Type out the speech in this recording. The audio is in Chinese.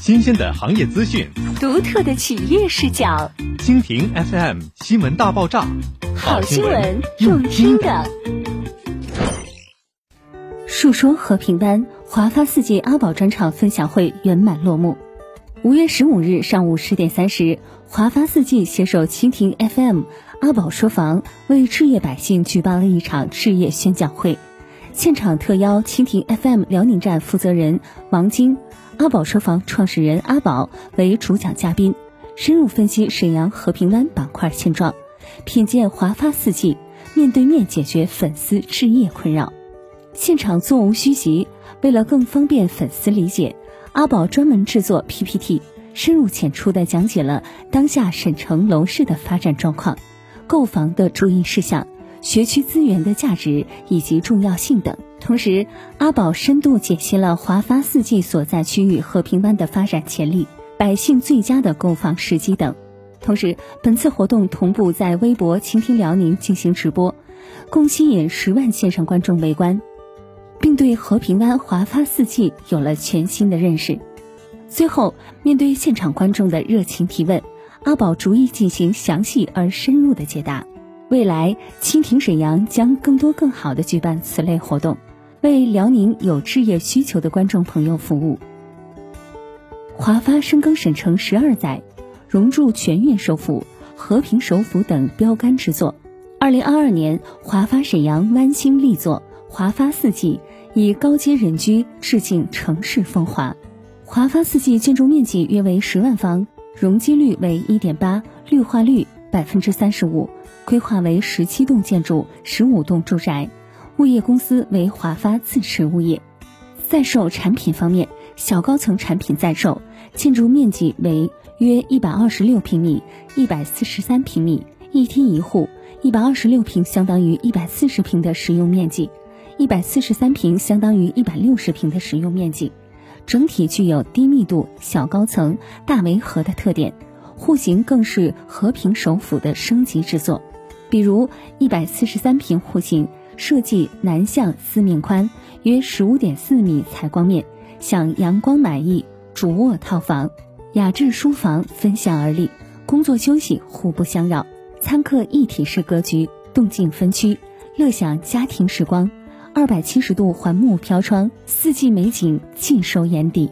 新鲜的行业资讯，独特的企业视角。蜻蜓 FM 新闻大爆炸，好新闻用听的。述说和平班华发四季阿宝专场分享会圆满落幕。五月十五日上午十点三十，华发四季携手蜻蜓 FM、阿宝说房，为置业百姓举办了一场置业宣讲会。现场特邀蜻蜓 FM 辽宁站负责人王晶、阿宝车房创始人阿宝为主讲嘉宾，深入分析沈阳和平湾板块现状，品鉴华发四季，面对面解决粉丝置业困扰。现场座无虚席，为了更方便粉丝理解，阿宝专门制作 PPT，深入浅出地讲解了当下沈城楼市的发展状况、购房的注意事项。学区资源的价值以及重要性等，同时阿宝深度解析了华发四季所在区域和平湾的发展潜力、百姓最佳的购房时机等。同时，本次活动同步在微博“倾听辽宁”进行直播，共吸引十万线上观众围观，并对和平湾华发四季有了全新的认识。最后，面对现场观众的热情提问，阿宝逐一进行详细而深入的解答。未来，蜻蜓沈阳将更多更好的举办此类活动，为辽宁有置业需求的观众朋友服务。华发深耕沈城十二载，荣驻全院首府、和平首府等标杆之作。二零二二年，华发沈阳弯星力作华发四季，以高阶人居致敬城市风华。华发四季建筑面积约为十万方，容积率为一点八，绿化率百分之三十五。规划为十七栋建筑、十五栋住宅，物业公司为华发自持物业。在售产品方面，小高层产品在售，建筑面积为约一百二十六平米、一百四十三平米，一梯一户，一百二十六平相当于一百四十平的实用面积，一百四十三平相当于一百六十平的实用面积，整体具有低密度、小高层、大围合的特点，户型更是和平首府的升级之作。比如一百四十三平户型，设计南向四面宽，约十五点四米采光面，享阳光满意主卧套房，雅致书房分享而立，工作休息互不相扰，餐客一体式格局，动静分区，乐享家庭时光，二百七十度环幕飘窗，四季美景尽收眼底。